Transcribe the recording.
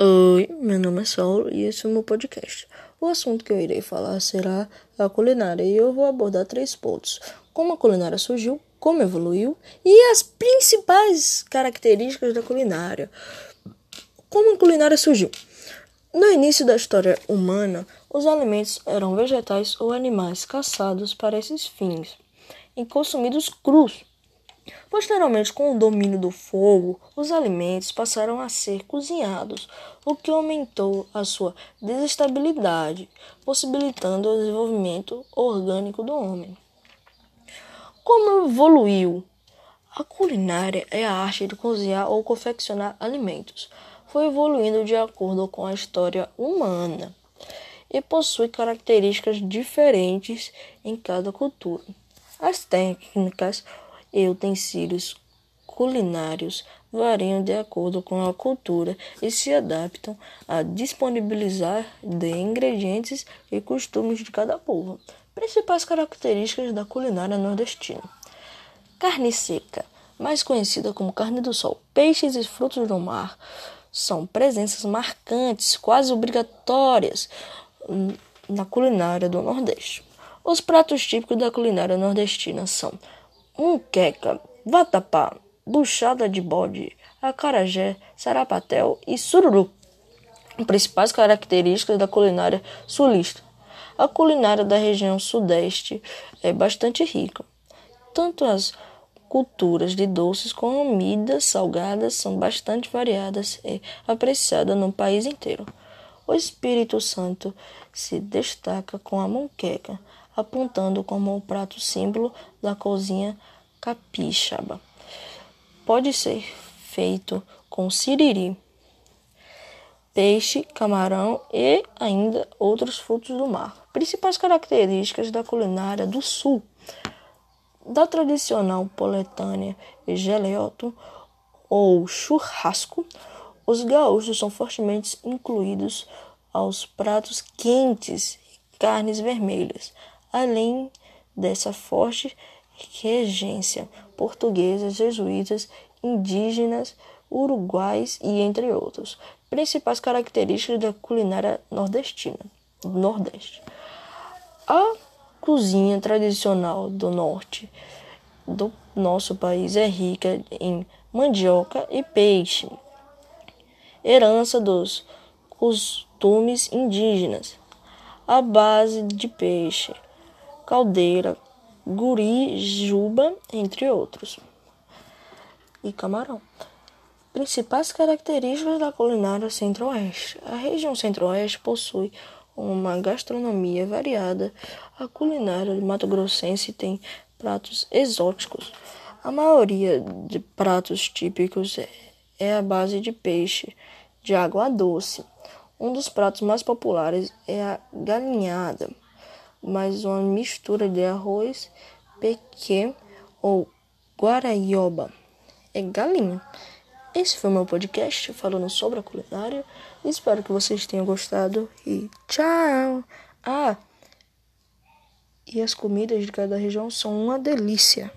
Oi, meu nome é Saulo e esse é o meu podcast. O assunto que eu irei falar será a culinária e eu vou abordar três pontos: como a culinária surgiu, como evoluiu e as principais características da culinária. Como a culinária surgiu? No início da história humana, os alimentos eram vegetais ou animais caçados para esses fins e consumidos crus. Posteriormente, com o domínio do fogo, os alimentos passaram a ser cozinhados, o que aumentou a sua desestabilidade, possibilitando o desenvolvimento orgânico do homem. Como evoluiu? A culinária é a arte de cozinhar ou confeccionar alimentos. Foi evoluindo de acordo com a história humana e possui características diferentes em cada cultura. As técnicas e utensílios culinários variam de acordo com a cultura e se adaptam a disponibilizar de ingredientes e costumes de cada povo. Principais características da culinária nordestina: carne seca, mais conhecida como carne do sol, peixes e frutos do mar são presenças marcantes, quase obrigatórias na culinária do Nordeste. Os pratos típicos da culinária nordestina são muqueca, vatapá, buchada de bode, acarajé, sarapatel e sururu. Principais características da culinária sulista. A culinária da região sudeste é bastante rica. Tanto as culturas de doces como comidas salgadas são bastante variadas e apreciadas no país inteiro. O Espírito Santo se destaca com a monqueca, apontando como o prato símbolo da cozinha capixaba. Pode ser feito com siriri, peixe, camarão e ainda outros frutos do mar. Principais características da culinária do sul. Da tradicional poletânea e geleoto ou churrasco, os gaúchos são fortemente incluídos aos pratos quentes e carnes vermelhas, além dessa forte regência portuguesa, jesuítas, indígenas, uruguais e entre outros. Principais características da culinária nordestina, do Nordeste. A cozinha tradicional do norte do nosso país é rica em mandioca e peixe, herança dos costumes indígenas, a base de peixe, caldeira, guri, juba, entre outros, e camarão. Principais características da culinária centro-oeste. A região centro-oeste possui uma gastronomia variada. A culinária do Mato Grossense tem pratos exóticos. A maioria de pratos típicos é a base de peixe de água doce. Um dos pratos mais populares é a galinhada, mais uma mistura de arroz, pequê ou guaraioba. É galinha. Esse foi o meu podcast falando sobre a culinária. Espero que vocês tenham gostado e tchau! Ah! E as comidas de cada região são uma delícia.